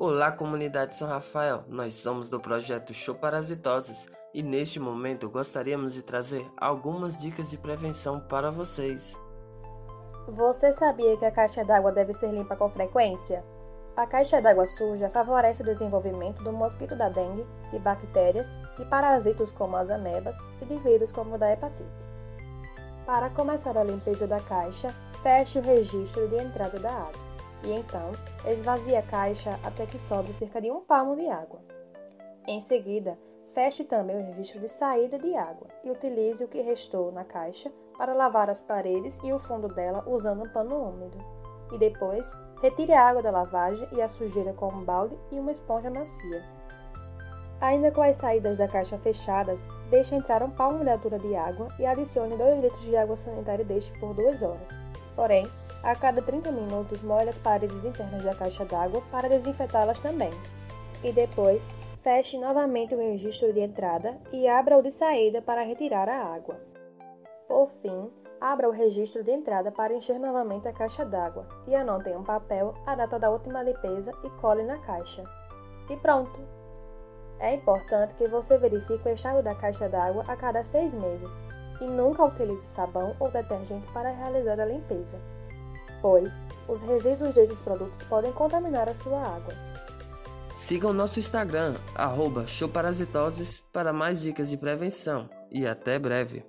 Olá, comunidade São Rafael. Nós somos do projeto Show Parasitosas e neste momento gostaríamos de trazer algumas dicas de prevenção para vocês. Você sabia que a caixa d'água deve ser limpa com frequência? A caixa d'água suja favorece o desenvolvimento do mosquito da dengue, de bactérias, de parasitos como as amebas e de vírus como o da hepatite. Para começar a limpeza da caixa, feche o registro de entrada da água e então esvazie a caixa até que sobre cerca de um palmo de água. Em seguida, feche também o registro de saída de água e utilize o que restou na caixa para lavar as paredes e o fundo dela usando um pano úmido. E depois, retire a água da lavagem e a sujeira com um balde e uma esponja macia. Ainda com as saídas da caixa fechadas, deixe entrar um palmo de altura de água e adicione 2 litros de água sanitária e deixe por 2 horas. Porém, a cada 30 minutos, molhe as paredes internas da caixa d'água para desinfetá-las também. E depois, feche novamente o registro de entrada e abra o de saída para retirar a água. Por fim, abra o registro de entrada para encher novamente a caixa d'água e anote em um papel a data da última limpeza e cole na caixa. E pronto! É importante que você verifique o estado da caixa d'água a cada seis meses e nunca utilize sabão ou detergente para realizar a limpeza pois os resíduos desses produtos podem contaminar a sua água. Siga o nosso Instagram, showparasitoses, para mais dicas de prevenção. E até breve!